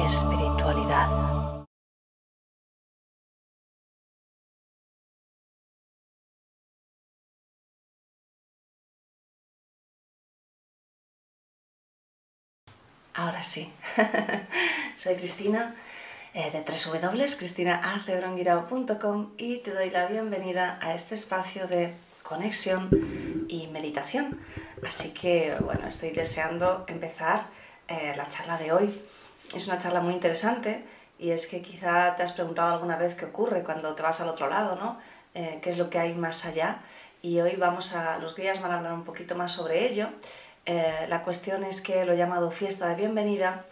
espiritualidad. Ahora sí, soy Cristina eh, de www.cristinaacebrongirao.com y te doy la bienvenida a este espacio de conexión y meditación. Así que, bueno, estoy deseando empezar eh, la charla de hoy. Es una charla muy interesante y es que quizá te has preguntado alguna vez qué ocurre cuando te vas al otro lado, ¿no? Eh, ¿Qué es lo que hay más allá? Y hoy vamos a, los guías van a hablar un poquito más sobre ello eh, la cuestión es que lo he llamado fiesta de bienvenida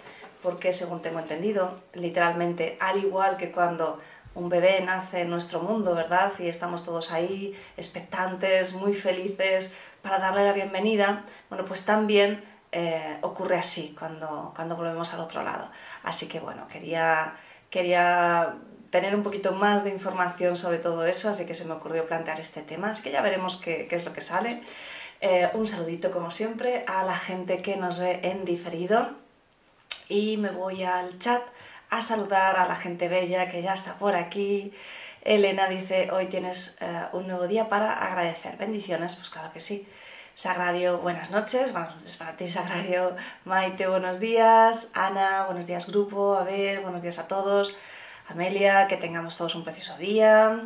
porque, según tengo entendido, literalmente, al igual que cuando un bebé nace en nuestro mundo, ¿verdad? Y estamos todos ahí, expectantes, muy felices para darle la bienvenida, bueno, pues también eh, ocurre así cuando, cuando volvemos al otro lado. Así que, bueno, quería, quería tener un poquito más de información sobre todo eso, así que se me ocurrió plantear este tema, así que ya veremos qué, qué es lo que sale. Eh, un saludito como siempre a la gente que nos ve en diferido y me voy al chat a saludar a la gente bella que ya está por aquí. Elena dice, hoy tienes eh, un nuevo día para agradecer. Bendiciones, pues claro que sí. Sagrario, buenas noches. Buenas noches para ti, Sagrario. Maite, buenos días. Ana, buenos días, grupo. A ver, buenos días a todos. Amelia, que tengamos todos un precioso día,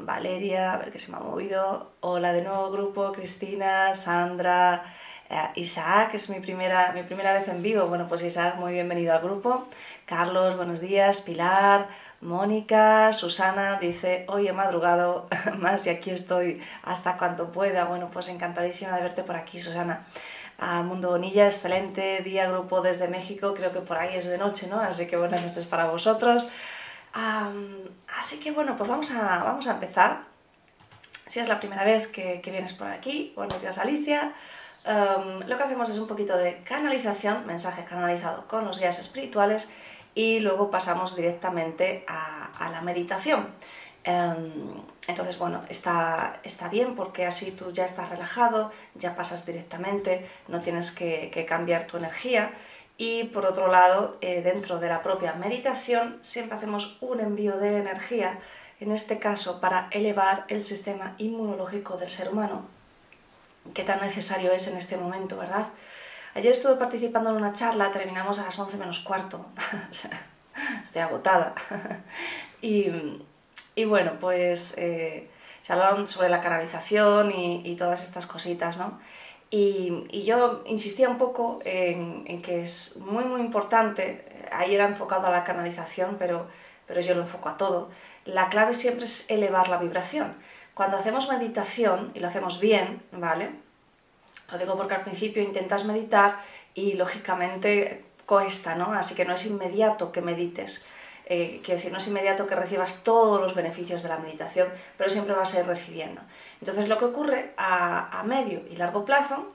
Valeria, a ver qué se me ha movido, hola de nuevo grupo, Cristina, Sandra, eh, Isaac, es mi primera, mi primera vez en vivo, bueno pues Isaac, muy bienvenido al grupo, Carlos, buenos días, Pilar, Mónica, Susana dice, hoy he madrugado más y aquí estoy hasta cuanto pueda, bueno pues encantadísima de verte por aquí, Susana. A Mundo Bonilla, excelente día grupo desde México, creo que por ahí es de noche, ¿no? Así que buenas noches para vosotros así que bueno, pues vamos a, vamos a empezar. Si es la primera vez que, vienes por aquí, buenos días Alicia. lo que hacemos es un poquito de canalización, mensaje canalizado con los guías espirituales y luego pasamos directamente a, la meditación. entonces, bueno, está, está, bien porque así tú ya estás relajado, ya pasas directamente, no tienes que, que cambiar tu energía y por otro lado, eh, dentro de la propia meditación, siempre hacemos un envío de energía, en este caso para elevar el sistema inmunológico del ser humano, que tan necesario es en este momento, ¿verdad? Ayer estuve participando en una charla, terminamos a las 11 menos cuarto, estoy agotada. y, bueno, pues eh, se hablaron sobre la canalización y, y todas estas cositas, ¿no? Y, yo insistía un poco en, que es muy, muy importante, ahí era enfocado a la canalización, pero, pero yo lo enfoco a todo, la clave siempre es elevar la vibración. Cuando hacemos meditación, y lo hacemos bien, ¿vale? Lo digo porque al principio intentas meditar y lógicamente cuesta, ¿no? Así que no es inmediato que medites. Eh, quiero decir, no es inmediato que recibas todos los beneficios de la meditación, pero siempre vas a ir recibiendo. Entonces lo que ocurre a, medio y largo plazo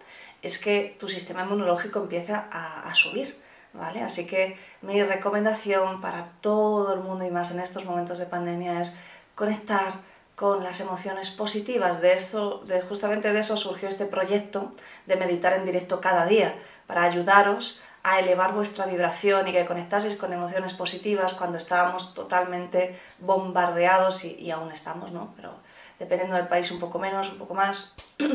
es que tu sistema inmunológico empieza a, subir. ¿Vale? Así que mi recomendación para todo el mundo y más en estos momentos de pandemia es conectar con las emociones positivas. De eso, de, justamente de eso surgió este proyecto de meditar en directo cada día, para ayudaros a elevar vuestra vibración y que conectaseis con emociones positivas cuando estábamos totalmente bombardeados y, aún estamos, ¿no? Pero dependiendo del país un poco menos, un poco más,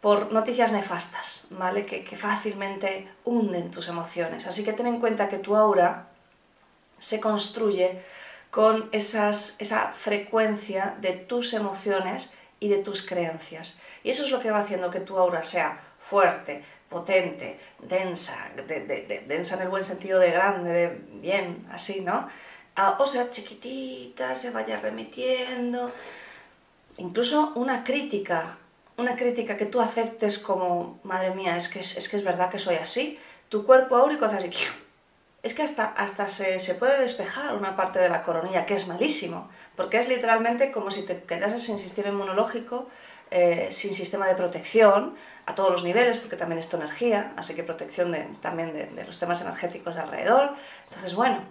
por noticias nefastas, ¿vale? Que, que fácilmente hunden tus emociones. Así que ten en cuenta que tu aura se construye con esas, esa frecuencia de tus emociones y de tus creencias. Y eso es lo que va haciendo que tu aura sea fuerte, potente, densa, de, densa en el buen sentido de grande, de bien, así, ¿no? Ah, o sea, chiquitita, se vaya remitiendo. Incluso una crítica, una crítica que tú aceptes como, madre mía, es que es, que es verdad que soy así. Tu cuerpo áurico hace así, es que hasta, hasta se, se, puede despejar una parte de la coronilla, que es malísimo, porque es literalmente como si te quedases sin sistema inmunológico, eh, sin sistema de protección a todos los niveles, porque también es energía, así que protección de, también de, los temas energéticos de alrededor. Entonces, bueno,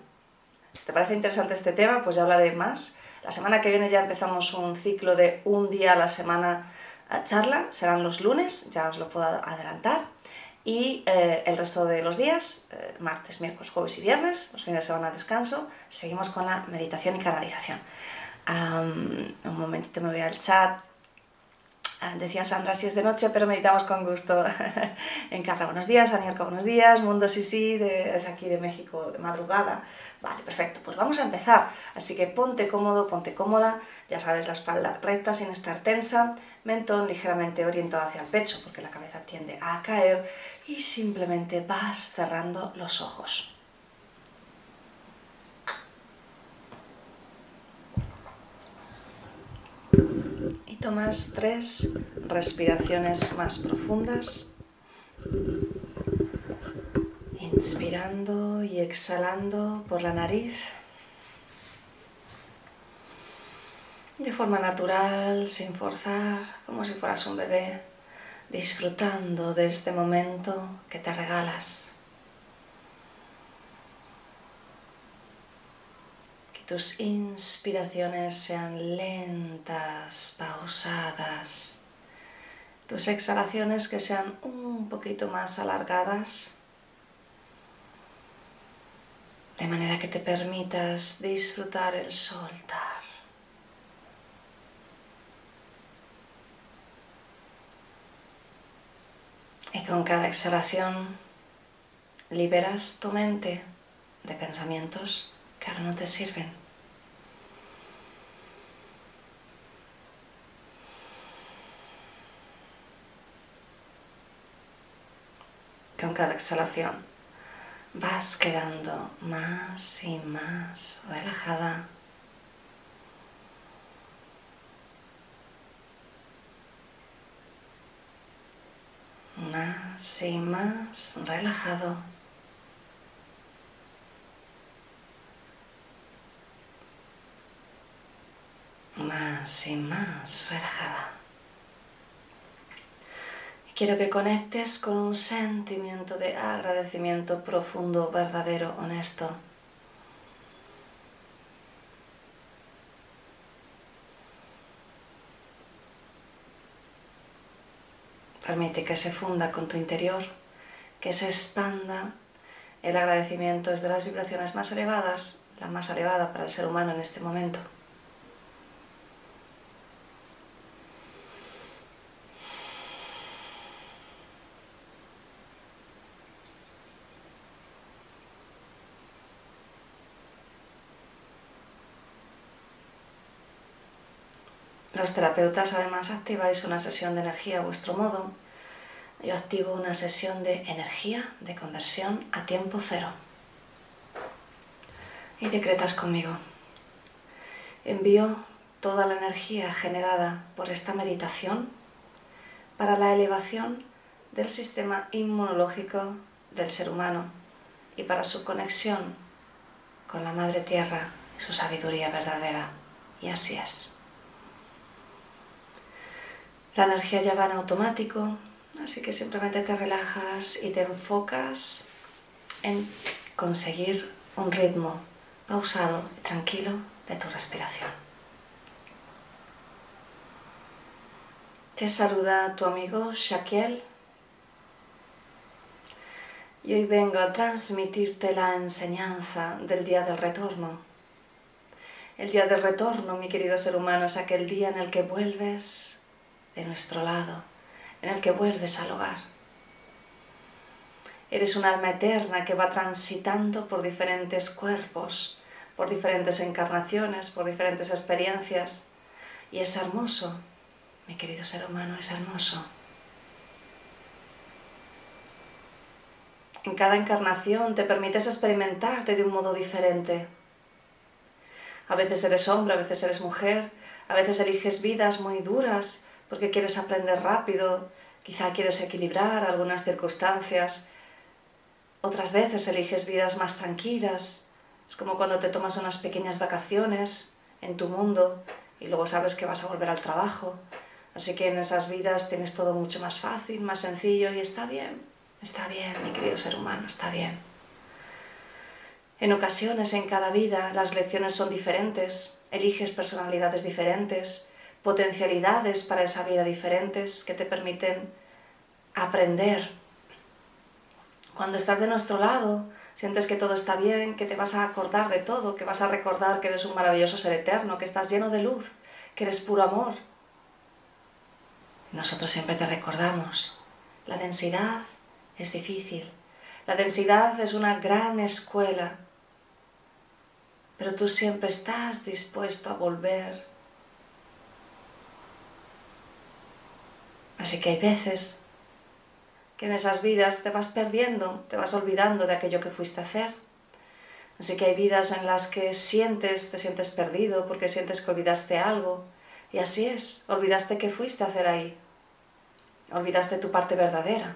¿te parece interesante este tema? Pues ya hablaré más. La semana que viene ya empezamos un ciclo de un día a la semana a charla, serán los lunes, ya os lo puedo adelantar. Y eh, el resto de los días, eh, martes, miércoles, jueves y viernes, los fines de semana de descanso, seguimos con la meditación y canalización. Um, un momentito me voy al chat Ah, decía Sandra, si es de noche, pero meditamos con gusto en Carla. Buenos días, Anielka, buenos días. Mundo sí, sí, es aquí de México, de madrugada. Vale, perfecto. Pues vamos a empezar. Así que ponte cómodo, ponte cómoda. Ya sabes, la espalda recta sin estar tensa. Mentón ligeramente orientado hacia el pecho, porque la cabeza tiende a caer. Y simplemente vas cerrando los ojos. tomas tres respiraciones más profundas, inspirando y exhalando por la nariz. De forma natural, sin forzar, como si fueras un bebé, disfrutando de este momento que te regalas. tus inspiraciones sean lentas, pausadas, tus exhalaciones que sean un poquito más alargadas, de manera que te permitas disfrutar el soltar. Y con cada exhalación liberas tu mente de pensamientos que ahora no te sirven. Con cada exhalación vas quedando más y más relajada. Más y más relajado. más y más relajada. Y quiero que conectes con un sentimiento de agradecimiento profundo, verdadero, honesto. Permite que se funda con tu interior, que se expanda. El agradecimiento es de las vibraciones más elevadas, la más elevada para el ser humano en este momento. Los terapeutas además activáis una sesión de energía a vuestro modo. Yo activo una sesión de energía de conversión a tiempo cero. Y decretas conmigo. Envío toda la energía generada por esta meditación para la elevación del sistema inmunológico del ser humano y para su conexión con la Madre Tierra y su sabiduría verdadera. Y así es. La energía ya va en automático, así que simplemente te relajas y te enfocas en conseguir un ritmo pausado y tranquilo de tu respiración. Te saluda tu amigo Shaquiel y hoy vengo a transmitirte la enseñanza del día del retorno. El día del retorno, mi querido ser humano, es aquel día en el que vuelves de nuestro lado, en el que vuelves al hogar. Eres un alma eterna que va transitando por diferentes cuerpos, por diferentes encarnaciones, por diferentes experiencias. Y es hermoso, mi querido ser humano, es hermoso. En cada encarnación te permites experimentarte de un modo diferente. A veces eres hombre, a veces eres mujer, a veces eliges vidas muy duras, porque quieres aprender rápido, quizá quieres equilibrar algunas circunstancias. Otras veces eliges vidas más tranquilas. Es como cuando te tomas unas pequeñas vacaciones en tu mundo y luego sabes que vas a volver al trabajo. Así que en esas vidas tienes todo mucho más fácil, más sencillo y está bien. Está bien, mi querido ser humano, está bien. En ocasiones en cada vida las lecciones son diferentes, eliges personalidades diferentes, potencialidades para esa vida diferentes que te permiten aprender. Cuando estás de nuestro lado, sientes que todo está bien, que te vas a acordar de todo, que vas a recordar que eres un maravilloso ser eterno, que estás lleno de luz, que eres puro amor. Nosotros siempre te recordamos, la densidad es difícil, la densidad es una gran escuela pero tú siempre estás dispuesto a volver. Así que hay veces que en esas vidas te vas perdiendo, te vas olvidando de aquello que fuiste a hacer. Así que hay vidas en las que sientes, te sientes perdido porque sientes que olvidaste algo. Y así es, olvidaste qué fuiste a hacer ahí. Olvidaste tu parte verdadera.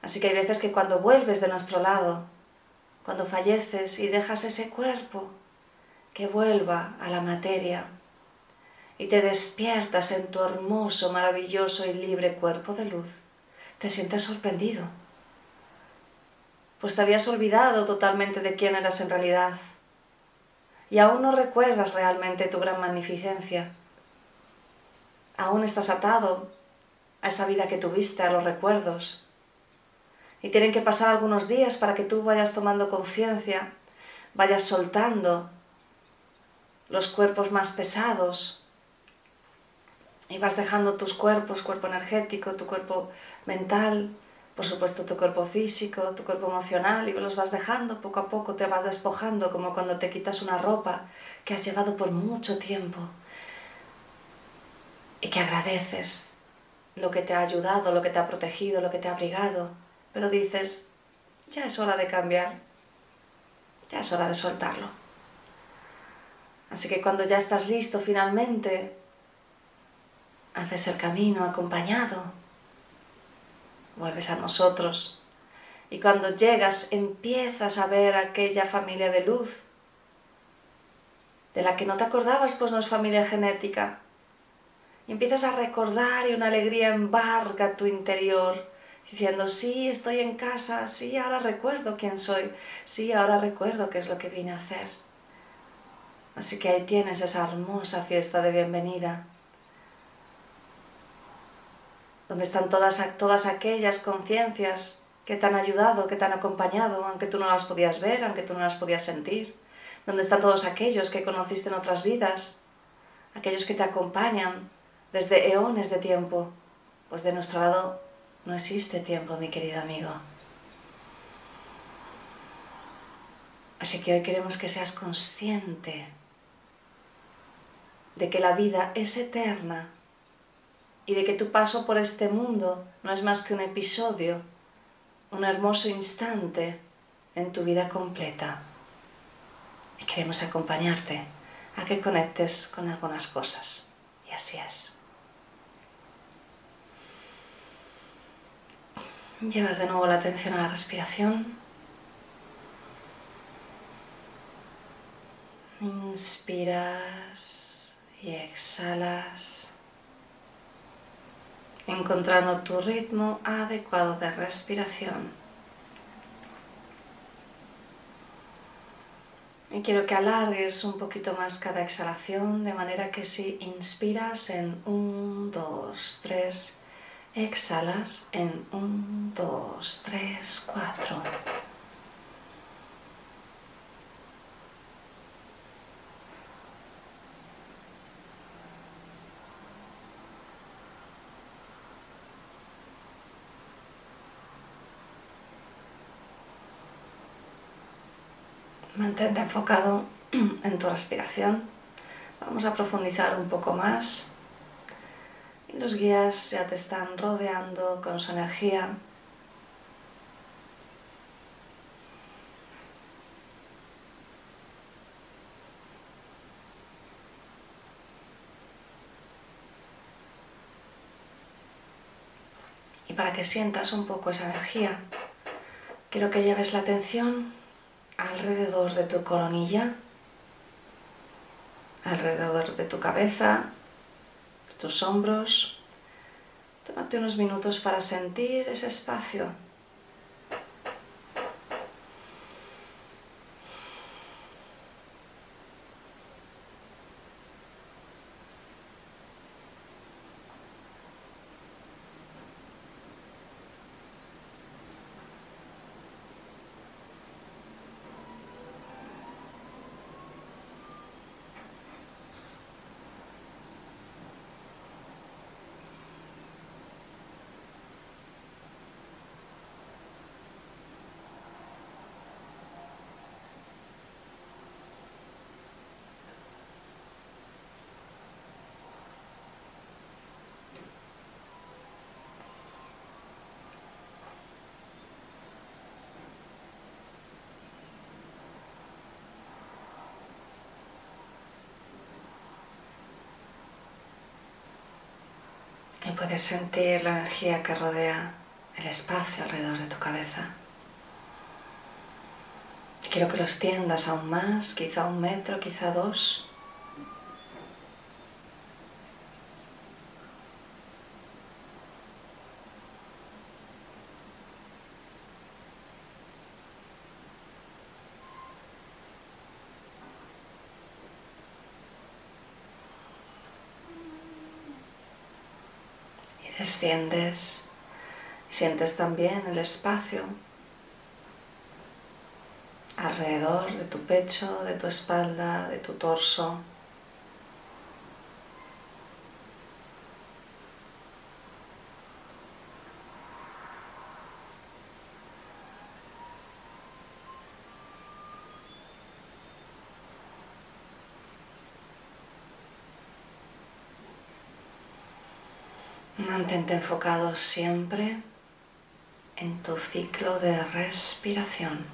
Así que hay veces que cuando vuelves de nuestro lado, cuando falleces y dejas ese cuerpo que vuelva a la materia y te despiertas en tu hermoso, maravilloso y libre cuerpo de luz, te sientes sorprendido, pues te habías olvidado totalmente de quién eras en realidad. Y aún no recuerdas realmente tu gran magnificencia. Aún estás atado a esa vida que tuviste, a los recuerdos, y tienen que pasar algunos días para que tú vayas tomando conciencia, vayas soltando los cuerpos más pesados y vas dejando tus cuerpos, cuerpo energético, tu cuerpo mental, por supuesto tu cuerpo físico, tu cuerpo emocional, y los vas dejando poco a poco, te vas despojando como cuando te quitas una ropa que has llevado por mucho tiempo y que agradeces lo que te ha ayudado, lo que te ha protegido, lo que te ha abrigado pero dices, ya es hora de cambiar, ya es hora de soltarlo. Así que cuando ya estás listo finalmente, haces el camino acompañado, vuelves a nosotros y cuando llegas empiezas a ver aquella familia de luz de la que no te acordabas, pues no es familia genética. Y empiezas a recordar y una alegría embarga tu interior diciendo, sí, estoy en casa, sí, ahora recuerdo quién soy, sí, ahora recuerdo qué es lo que vine a hacer. Así que ahí tienes esa hermosa fiesta de bienvenida, donde están todas, todas aquellas conciencias que te han ayudado, que te han acompañado, aunque tú no las podías ver, aunque tú no las podías sentir, donde están todos aquellos que conociste en otras vidas, aquellos que te acompañan desde eones de tiempo, pues de nuestro lado no existe tiempo, mi querido amigo. Así que hoy queremos que seas consciente de que la vida es eterna y de que tu paso por este mundo no es más que un episodio, un hermoso instante en tu vida completa. Y queremos acompañarte a que conectes con algunas cosas. Y así es. Llevas de nuevo la atención a la respiración. Inspiras y exhalas, encontrando tu ritmo adecuado de respiración. Y quiero que alargues un poquito más cada exhalación, de manera que si inspiras en 1, 2, 3, Exhalas en 1, 2, 3, 4. Mantente enfocado en tu respiración. Vamos a profundizar un poco más y los guías ya te están rodeando con su energía. Y para que sientas un poco esa energía, Quiero que lleves la atención alrededor de tu coronilla, alrededor de tu cabeza, tus hombros. Tómate unos minutos para sentir ese espacio puedes sentir la energía que rodea el espacio alrededor de tu cabeza. Quiero que lo extiendas aún más, quizá un metro, quizá dos. Desciendes y sientes también el espacio alrededor de tu pecho, de tu espalda, de tu torso. Mantente enfocado siempre en tu ciclo de respiración.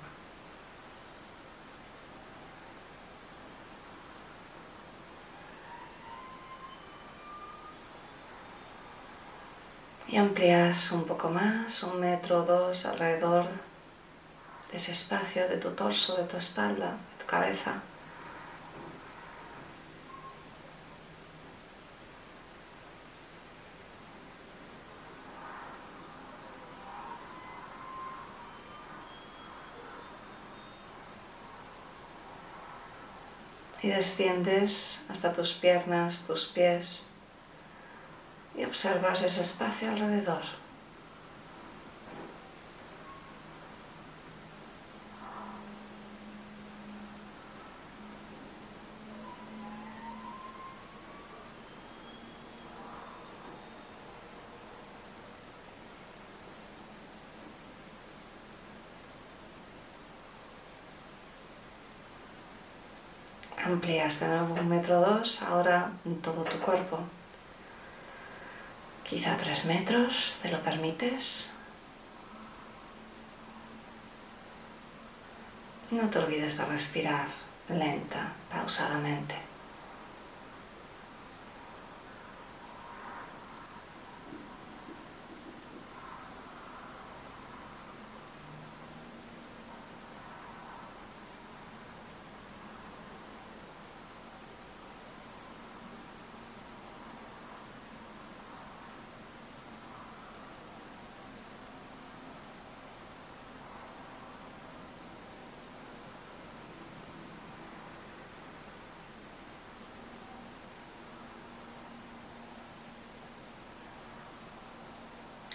Y amplias un poco más, un metro o dos alrededor de ese espacio de tu torso, de tu espalda, de tu cabeza. Y desciendes hasta tus piernas, tus pies y observas ese espacio alrededor. Amplías de nuevo un metro dos, ahora en todo tu cuerpo. Quizá tres metros, ¿te lo permites? No te olvides de respirar lenta, pausadamente.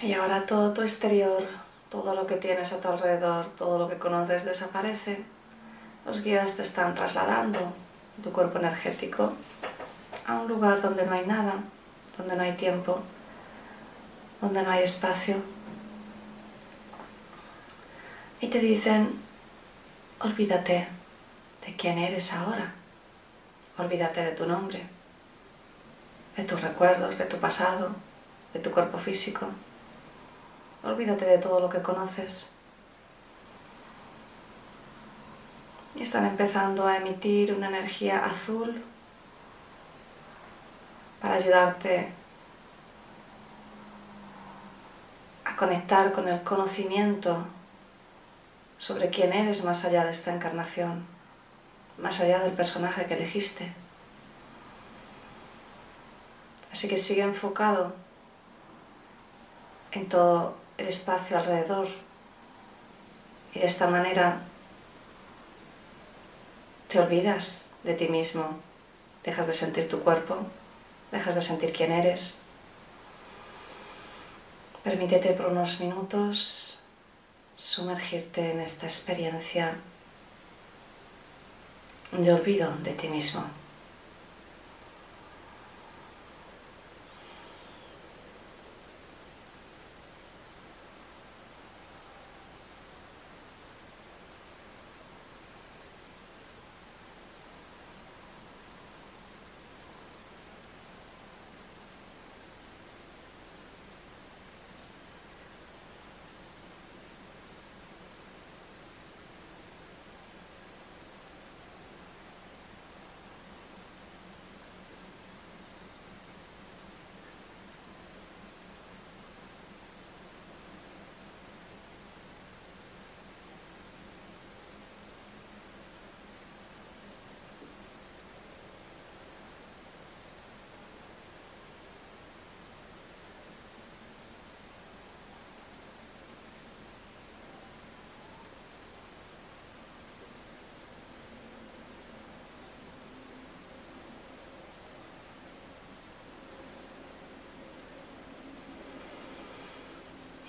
Y ahora todo tu exterior, todo lo que tienes a tu alrededor, todo lo que conoces desaparece. Los guías te están trasladando tu cuerpo energético a un lugar donde no hay nada, donde no hay tiempo, donde no hay espacio. Y te dicen, olvídate de quién eres ahora, olvídate de tu nombre, de tus recuerdos, de tu pasado, de tu cuerpo físico. Olvídate de todo lo que conoces. Y están empezando a emitir una energía azul para ayudarte a conectar con el conocimiento sobre quién eres más allá de esta encarnación, más allá del personaje que elegiste. Así que sigue enfocado en todo el espacio alrededor y de esta manera te olvidas de ti mismo, dejas de sentir tu cuerpo, dejas de sentir quién eres. Permítete por unos minutos sumergirte en esta experiencia de olvido de ti mismo.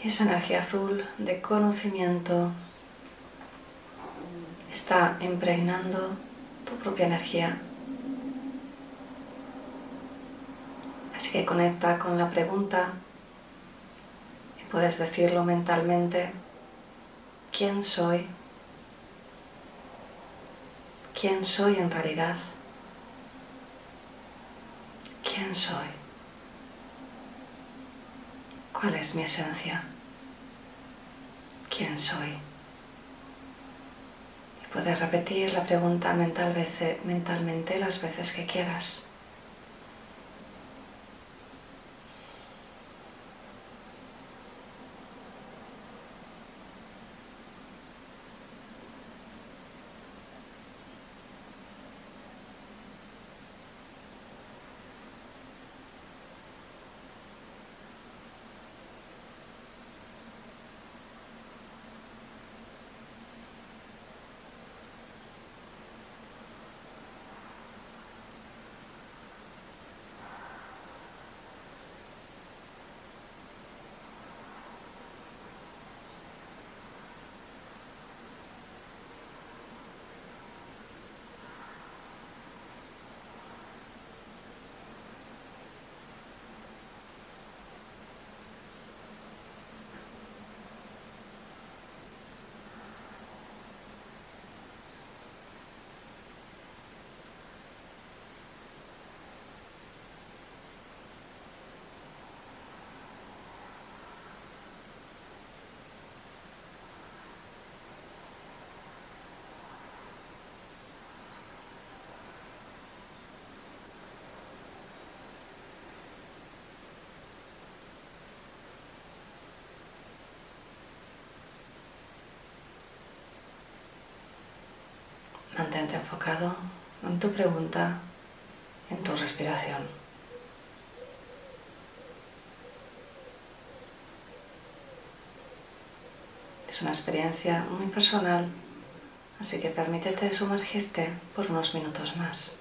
Esa energía azul de conocimiento está impregnando tu propia energía. Así que conecta con la pregunta y puedes decirlo mentalmente, ¿quién soy? ¿Quién soy en realidad? ¿Quién soy? ¿Cuál es mi esencia? ¿Quién soy? Y puedes repetir la pregunta mental mentalmente las veces que quieras. Mantente enfocado en tu pregunta, en tu respiración. Es una experiencia muy personal, así que permítete sumergirte por unos minutos más.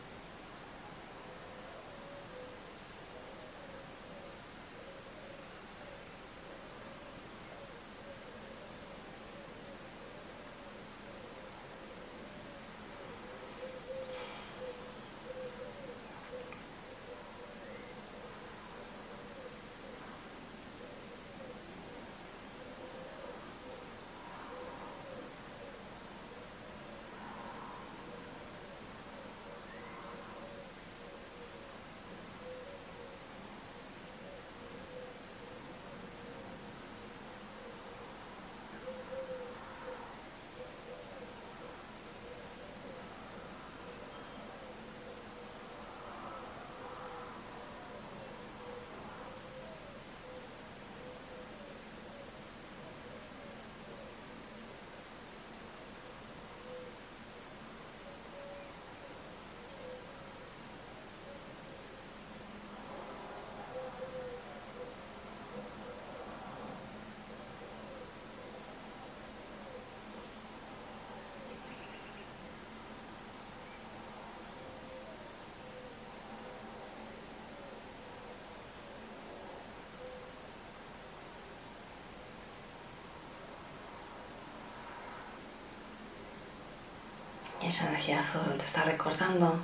Esa energía azul te está recordando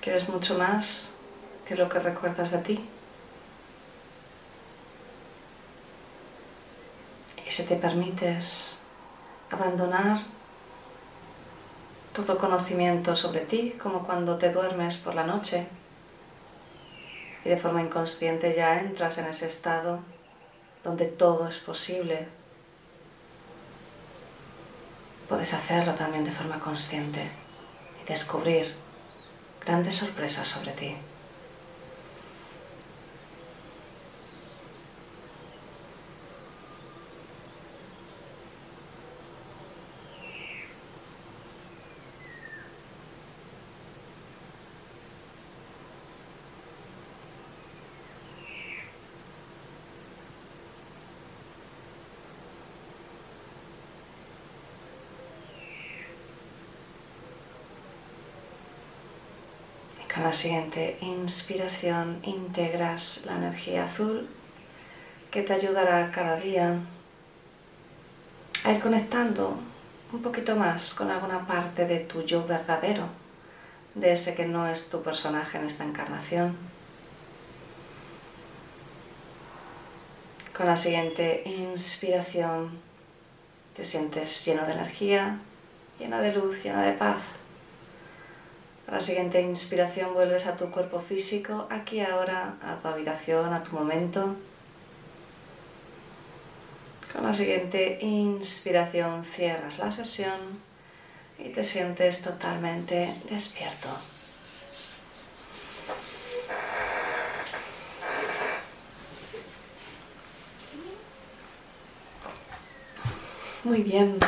que eres mucho más que lo que recuerdas de ti. Y si te permites abandonar todo conocimiento sobre ti, como cuando te duermes por la noche y de forma inconsciente ya entras en ese estado donde todo es posible. Puedes hacerlo también de forma consciente y descubrir grandes sorpresas sobre ti. Con la siguiente inspiración integras la energía azul que te ayudará cada día a ir conectando un poquito más con alguna parte de tu yo verdadero, de ese que no es tu personaje en esta encarnación. Con la siguiente inspiración te sientes lleno de energía, lleno de luz, lleno de paz. A la siguiente inspiración vuelves a tu cuerpo físico, aquí ahora, a tu habitación, a tu momento. Con la siguiente inspiración cierras la sesión y te sientes totalmente despierto. Muy bien,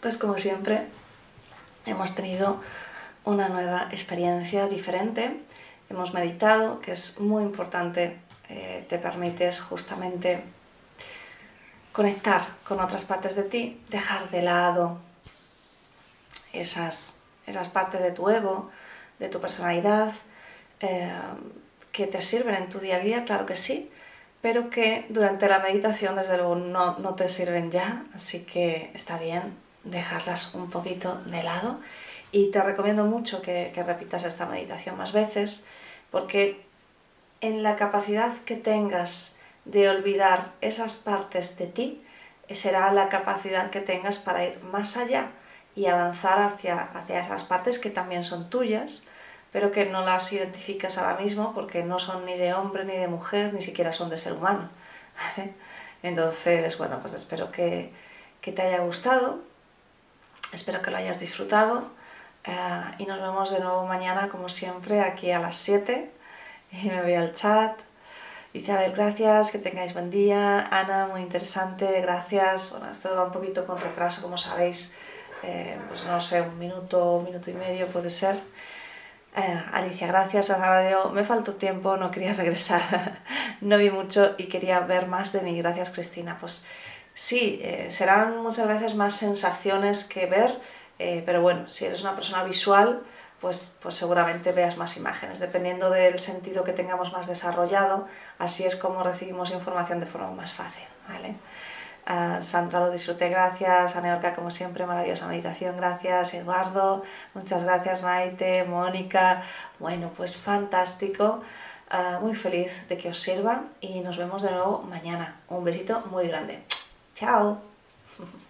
pues como siempre hemos tenido una nueva experiencia diferente. Hemos meditado, que es muy importante, eh, te permites justamente conectar con otras partes de ti, dejar de lado esas, esas partes de tu ego, de tu personalidad, eh, que te sirven en tu día a día, claro que sí, pero que durante la meditación desde luego no, no te sirven ya, así que está bien dejarlas un poquito de lado y te recomiendo mucho que, repitas esta meditación más veces porque en la capacidad que tengas de olvidar esas partes de ti, será la capacidad que tengas para ir más allá y avanzar hacia, hacia esas partes que también son tuyas, pero que no las identificas ahora mismo porque no son ni de hombre ni de mujer, ni siquiera son de ser humano. Entonces, bueno, pues espero que te haya gustado, espero que lo hayas disfrutado eh, y nos vemos de nuevo mañana, como siempre, aquí a las 7. Y me voy al chat. Dice, a ver, gracias, que tengáis buen día. Ana, muy interesante, gracias. Bueno, esto va un poquito con retraso, como sabéis. Eh, pues no sé, un minuto, un minuto y medio puede ser. Eh, Alicia, gracias. Ahora me faltó tiempo, no quería regresar. no vi mucho y quería ver más de mí. Gracias, Cristina. Pues sí, serán muchas veces más sensaciones que ver eh, pero bueno, si eres una persona visual, pues, pues seguramente veas más imágenes. Dependiendo del sentido que tengamos más desarrollado, así es como recibimos información de forma más fácil. ¿vale? Sandra lo disfruté, gracias. Aneorca, como siempre, maravillosa meditación, gracias. Eduardo, muchas gracias. Maite, Mónica, bueno, pues fantástico. Ah, muy feliz de que os sirva y nos vemos de nuevo mañana. Un besito muy grande. Chao.